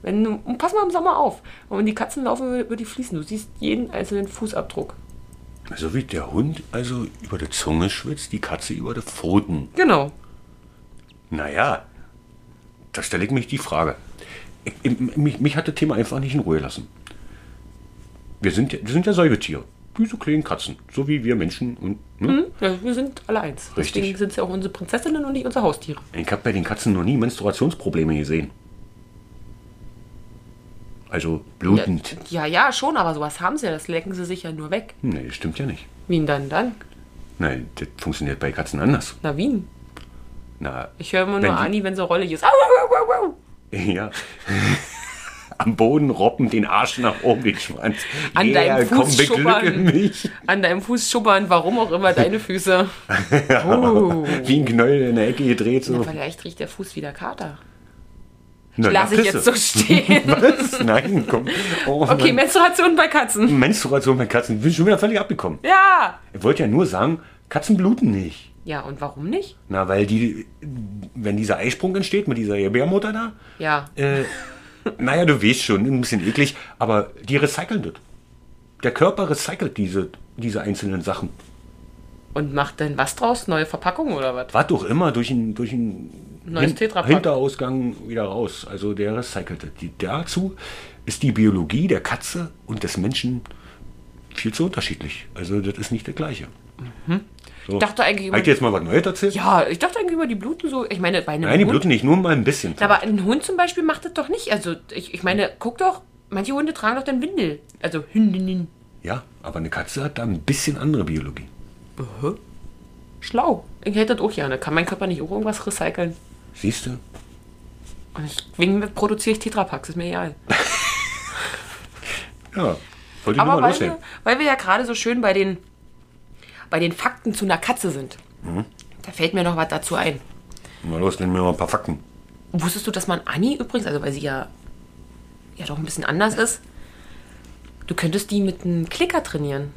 Wenn du, pass mal im Sommer auf. Und wenn die Katzen laufen über, über die Fliesen, du siehst jeden einzelnen Fußabdruck. So wie der Hund also über die Zunge schwitzt, die Katze über die Pfoten. Genau. Naja, da stelle ich mich die Frage. Ich, ich, mich, mich hat das Thema einfach nicht in Ruhe lassen. Wir sind, ja- wir sind ja Säugetiere. Wie so kleine Katzen. So wie wir Menschen. Und, ne? Ja, wir sind alle eins. Richtig. Deswegen sind es ja auch unsere Prinzessinnen und nicht unsere Haustiere. Ich habe bei den Katzen noch nie Menstruationsprobleme gesehen. Also blutend. Ja, ja, schon, aber sowas haben sie ja. Das lecken sie sich ja nur weg. Nee, das stimmt ja nicht. Wie denn dann dann? Nein, das funktioniert bei Katzen anders. Na, wie? Na, Ich höre immer nur Ani, wenn sie rollig ist. Au, au, au, ja. <laughs> Am Boden robben, den Arsch nach oben, den Schwanz. An deinem komm, Fuß schubbern. mich. An deinem Fuß schubbern, warum auch immer deine Füße. <laughs> Oh. Wie ein Knäuel in der Ecke gedreht. So. Vielleicht riecht der Fuß wieder Kater. Na, Lass ich jetzt so stehen. <laughs> Was? Nein, komm. Oh, Okay, Mann. Menstruation bei Katzen. Menstruation bei Katzen. Ich bin schon wieder völlig abgekommen. Ja. Ich wollte ja nur sagen, Katzen bluten nicht. Ja, und warum nicht? Na, weil die, wenn dieser Eisprung entsteht mit dieser Gebärmutter da, Ja. äh, naja, du weißt schon, ein bisschen eklig, aber die recyceln das. Der Körper recycelt diese, diese einzelnen Sachen. Und macht denn was draus? Neue Verpackung oder was? Was doch immer durch einen durch einen Neues Hin- Tetrapack. Hinterausgang wieder raus. Also der recycelt das. Die, dazu ist die Biologie der Katze und des Menschen viel zu unterschiedlich. Also das ist nicht das Gleiche. So. Ich dachte eigentlich immer, jetzt mal was Neues erzählt? ja, ich dachte eigentlich über die Bluten so. Ich meine, bei einem Nein, die Hund. bluten nicht, nur mal ein bisschen. Aber ein Hund zum Beispiel macht das doch nicht. Also, ich, ich meine, guck doch, manche Hunde tragen doch den Windel. Also Hündinnen. Ja, aber eine Katze hat da ein bisschen andere Biologie. Schlau. Ich hätte das auch gerne. Kann mein Körper nicht auch irgendwas recyceln? Siehst du? Und deswegen produziere ich Tetrapacks, ist mir egal. <laughs> Ja. Wollte ich nur mal weil loswerden. weil wir ja gerade so schön bei den, bei den Fakten zu einer Katze sind, Mhm. da fällt mir noch was dazu ein. Mal los, nennen wir mal ein paar Fakten. Wusstest du, dass man Anni übrigens, also weil sie ja, ja doch ein bisschen anders ist, du könntest die mit einem Klicker trainieren.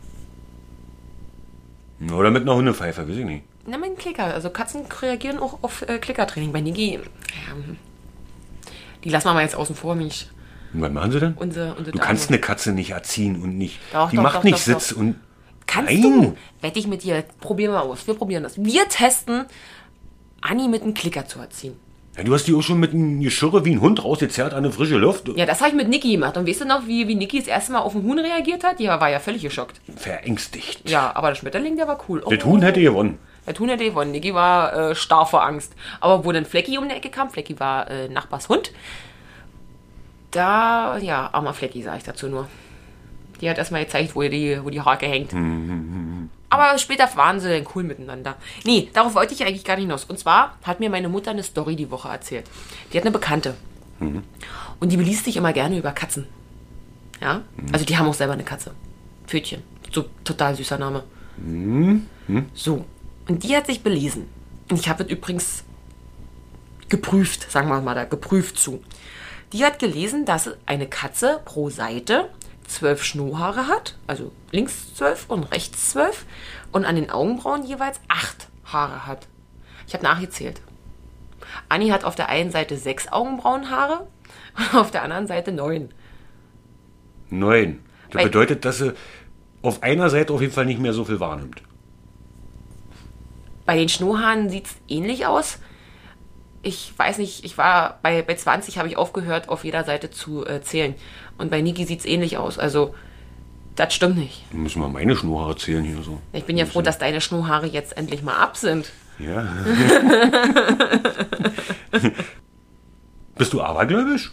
Oder mit einer Hundepfeife, weiß ich nicht. Na, mit einem Klicker. Also Katzen reagieren auch auf äh, Klickertraining. Bei Niki, ja, die lassen wir mal jetzt außen vor, mich. Und was machen sie denn? Unsere, unsere Du Dame. kannst eine Katze nicht erziehen und nicht. Doch, die doch, macht doch, nicht Sitz und. Kannst Nein. du? Wette ich mit dir. Probieren wir aus. Wir probieren das. Wir testen, Anni mit einem Klicker zu erziehen. Ja, du hast die auch schon mit einem Geschirre wie ein Hund rausgezerrt an eine frische Luft. Ja, das habe ich mit Niki gemacht. Und weißt du noch, wie, wie Niki das erste Mal auf den Huhn reagiert hat? Die war ja völlig geschockt. Verängstigt. Ja, aber der Schmetterling, der war cool. Oh, Das Huhn hätte gewonnen. Der Huhn hätte gewonnen. Niki war äh, starr vor Angst. Aber wo dann Flecki um die Ecke kam, Flecki war äh, Nachbars Hund, da, ja, armer Flecki, sage ich dazu nur. Die hat erstmal gezeigt, wo die, wo die Hake hängt. Aber später waren sie dann cool miteinander. Nee, darauf wollte ich eigentlich gar nicht hinaus. Und zwar hat mir meine Mutter eine Story die Woche erzählt. Die hat eine Bekannte. Und die beließ sich immer gerne über Katzen. Ja? Also die haben auch selber eine Katze. Pfötchen. So total süßer Name. So. Und die hat sich belesen. Und ich habe es übrigens geprüft, sagen wir mal da, geprüft zu. Die hat gelesen, dass eine Katze pro Seite zwölf Schnurrhaare hat, also links zwölf und rechts zwölf, und an den Augenbrauen jeweils acht Haare hat. Ich habe nachgezählt. Anni hat auf der einen Seite sechs Augenbrauenhaare und auf der anderen Seite neun. Neun. Das Weil- bedeutet, dass sie auf einer Seite auf jeden Fall nicht mehr so viel wahrnimmt. Bei den Schnurrhaaren sieht es ähnlich aus. Ich weiß nicht, ich war bei, bei 20 habe ich aufgehört, auf jeder Seite zu äh, zählen. Und bei Niki sieht es ähnlich aus. Also, das stimmt nicht. Dann müssen wir meine Schnurhaare zählen hier so. Ich bin ja froh, dass deine Schnurrhaare jetzt endlich mal ab sind. Ja. <laughs> Bist du abergläubisch?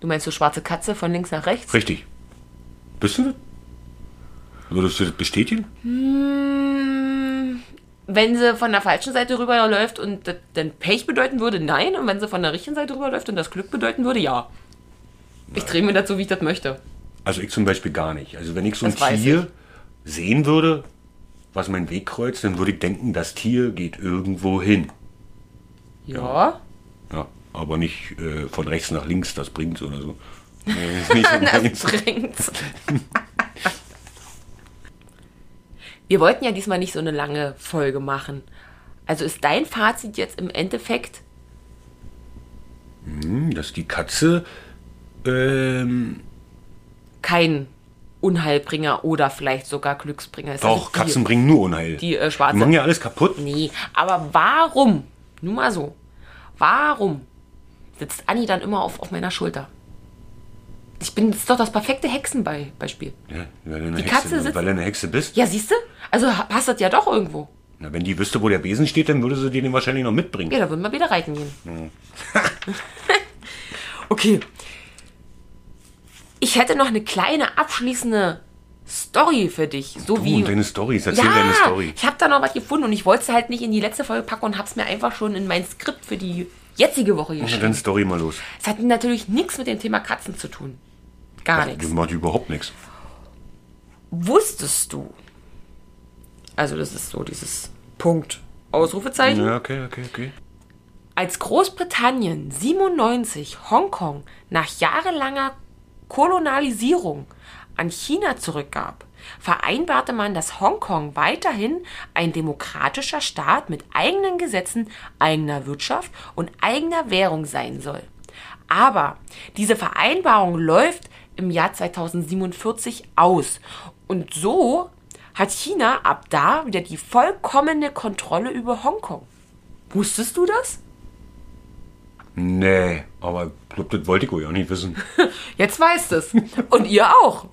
Du meinst so schwarze Katze von links nach rechts? Richtig. Bist du das? Würdest du das bestätigen? Hm, wenn sie von der falschen Seite rüberläuft und das dann Pech bedeuten würde, nein. Und wenn sie von der richtigen Seite rüberläuft und das Glück bedeuten würde, ja. Ich drehe mir so, wie ich das möchte. Also ich zum Beispiel gar nicht. Also wenn ich so ein Das Tier sehen würde, was meinen Weg kreuzt, dann würde ich denken, das Tier geht irgendwo hin. Ja. Ja, aber nicht äh, von rechts nach links, das bringt's oder so. <laughs> Nee, Das bringt's. <laughs> Wir wollten ja diesmal nicht so eine lange Folge machen. Also ist dein Fazit jetzt im Endeffekt, Hm, dass die Katze ähm, kein Unheilbringer oder vielleicht sogar Glücksbringer ist. doch, die- Katzen bringen nur Unheil. Die äh, schwarze. Die machen ja alles kaputt. Nee, aber warum? Nur mal so. Warum sitzt Anni dann immer auf, auf meiner Schulter? Ich bin, das ist doch das perfekte Hexenbeispiel. Ja, weil du eine Die Hexe, Katze sitzt- weil du eine Hexe bist. Ja, siehst du? Also passt das ja doch irgendwo. Na, wenn die wüsste, wo der Besen steht, dann würde sie den wahrscheinlich noch mitbringen. Ja, da würden wir wieder reiten gehen. <laughs> <laughs> okay. Ich hätte noch eine kleine abschließende Story für dich. So Du wie. deine Storys, erzähl ja, deine Story. ich habe da noch was gefunden und ich wollte es halt nicht in die letzte Folge packen und habe es mir einfach schon in mein Skript für die jetzige Woche geschrieben. dann Story mal los. Es hat natürlich nichts mit dem Thema Katzen zu tun. Gar nichts. Das macht überhaupt nichts. Wusstest du? Also das ist so dieses Punkt. Ausrufezeichen. Ja, okay, okay, okay. Als Großbritannien 97 Hongkong nach jahrelanger Kolonialisierung an China zurückgab, vereinbarte man, dass Hongkong weiterhin ein demokratischer Staat mit eigenen Gesetzen, eigener Wirtschaft und eigener Währung sein soll. Aber diese Vereinbarung läuft im Jahr 2047 aus. Und so hat China ab da wieder die vollkommene Kontrolle über Hongkong. Wusstest du das? Nee, aber ich glaub, das wollte ich auch ja nicht wissen. <laughs> Jetzt weißt es. Und ihr auch.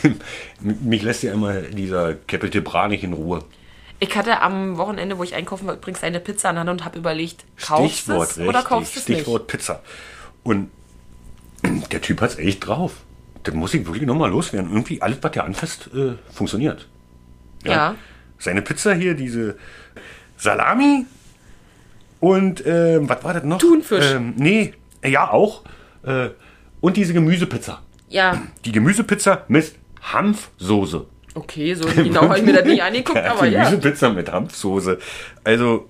<laughs> Mich lässt ja immer dieser Capital Bra nicht in Ruhe. Ich hatte am Wochenende, wo ich einkaufen war, übrigens eine Pizza der Hand und habe überlegt, kaufst Stichwort, es oder kaufst es nicht? Stichwort Pizza. Und <clears throat> der Typ hat's echt drauf. Das muss ich wirklich nochmal loswerden. Irgendwie alles, was der anfasst, äh, funktioniert. Ja. Seine Pizza hier, diese Salami und ähm, was war das noch? Thunfisch. Ähm, nee, ja auch. Äh, und diese Gemüsepizza. Ja, Die Gemüsepizza mit Hanfsoße. okay, so genau habe ich mir das nicht angeguckt, <laughs> Ja, aber ja. Gemüsepizza mit Hanfsoße. Also,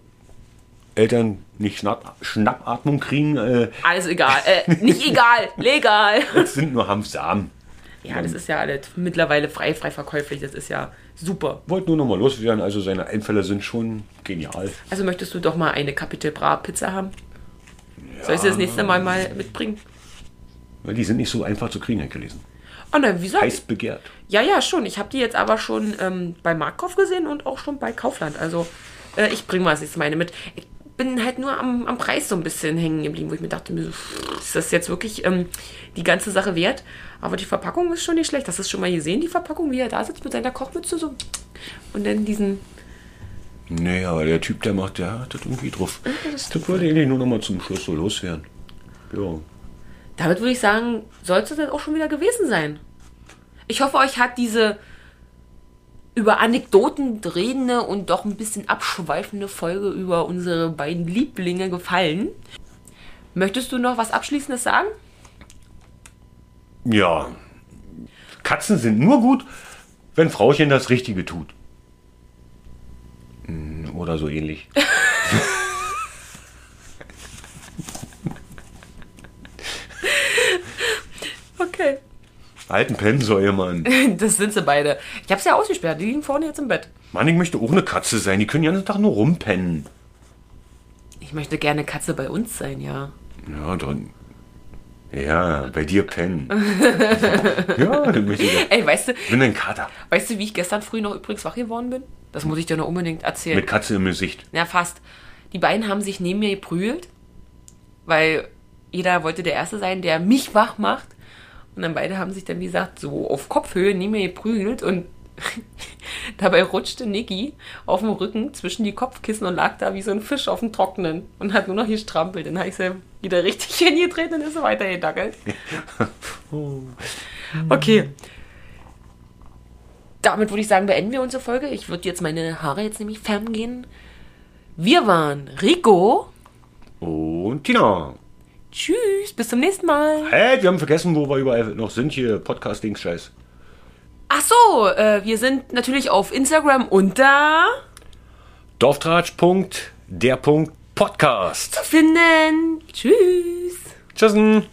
Eltern nicht Schnapp, Schnappatmung kriegen, äh, Alles egal. Äh, nicht egal, <laughs> legal. es sind nur Hanfsamen. Ja, das ist ja alles mittlerweile frei, frei verkäuflich. Das ist ja super. Wollte nur noch mal loswerden, also seine Einfälle sind schon genial. Also möchtest du doch mal eine Capital Bra Pizza haben? Soll ich sie das nächste Mal mal mitbringen? Weil die sind nicht so einfach zu kriegen, habe ich gelesen. Oh nein, wie gesagt, Heiß begehrt. Ja, ja, schon. Ich habe die jetzt aber schon ähm, bei Marktkauf gesehen und auch schon bei Kaufland. Also äh, ich bringe mal das nächste Mal eine mit. Ich bin halt nur am, am Preis so ein bisschen hängen geblieben, wo ich mir dachte, ist das jetzt wirklich ähm, die ganze Sache wert? Aber die Verpackung ist schon nicht schlecht. Hast du es schon mal gesehen, die Verpackung, wie er da sitzt mit seiner Kochmütze so? Und dann diesen... Nee, aber der Typ, der macht, der hat das irgendwie drauf. Das wollte ich eigentlich nur noch mal zum Schluss so loswerden. Ja. Damit würde ich sagen, sollte das auch schon wieder gewesen sein. Ich hoffe, euch hat diese über Anekdoten drehende und doch ein bisschen abschweifende Folge über unsere beiden Lieblinge gefallen. Möchtest du noch was Abschließendes sagen? Ja. Katzen sind nur gut, wenn Frauchen das Richtige tut. Hm, Oder so ähnlich. <laughs> Okay. Alten Pennsäue, Mann. <laughs> Das sind sie beide. Ich hab's ja ausgesperrt, die liegen vorne jetzt im Bett. Mann, ich möchte auch eine Katze sein. Die können ja den ganzen Tag nur rumpennen. Ich möchte gerne Katze bei uns sein, ja. Ja, dann. Ja, bei dir pennen. <laughs> ja, dann möchte ich. ja- Ey, weißt du, Ich bin ein Kater. weißt du, wie ich gestern früh noch übrigens wach geworden bin? Das muss ich dir noch unbedingt erzählen. Mit Katze im Gesicht. Ja, fast. Die beiden haben sich neben mir geprügelt, weil jeder wollte der Erste sein, der mich wach macht. Und dann beide haben sich dann, wie gesagt, so auf Kopfhöhe neben mir geprügelt und <laughs> dabei rutschte Niki auf dem Rücken zwischen die Kopfkissen und lag da wie so ein Fisch auf dem Trockenen und hat nur noch gestrampelt. Dann habe ich sie wieder richtig <laughs> hingetreten und ist so weitergedackelt. <laughs> Okay. Damit würde ich sagen, beenden wir unsere Folge. Ich würde jetzt meine Haare jetzt nämlich färben gehen. Wir waren Rico. Und Tina. Tschüss, bis zum nächsten Mal. Hey, wir haben vergessen, wo wir überall noch sind hier. Podcasting-Scheiß. Ach so, äh, wir sind natürlich auf Instagram unter. Dorftratsch. der Punkt Podcast. Finden. Tschüss. Tschüssen.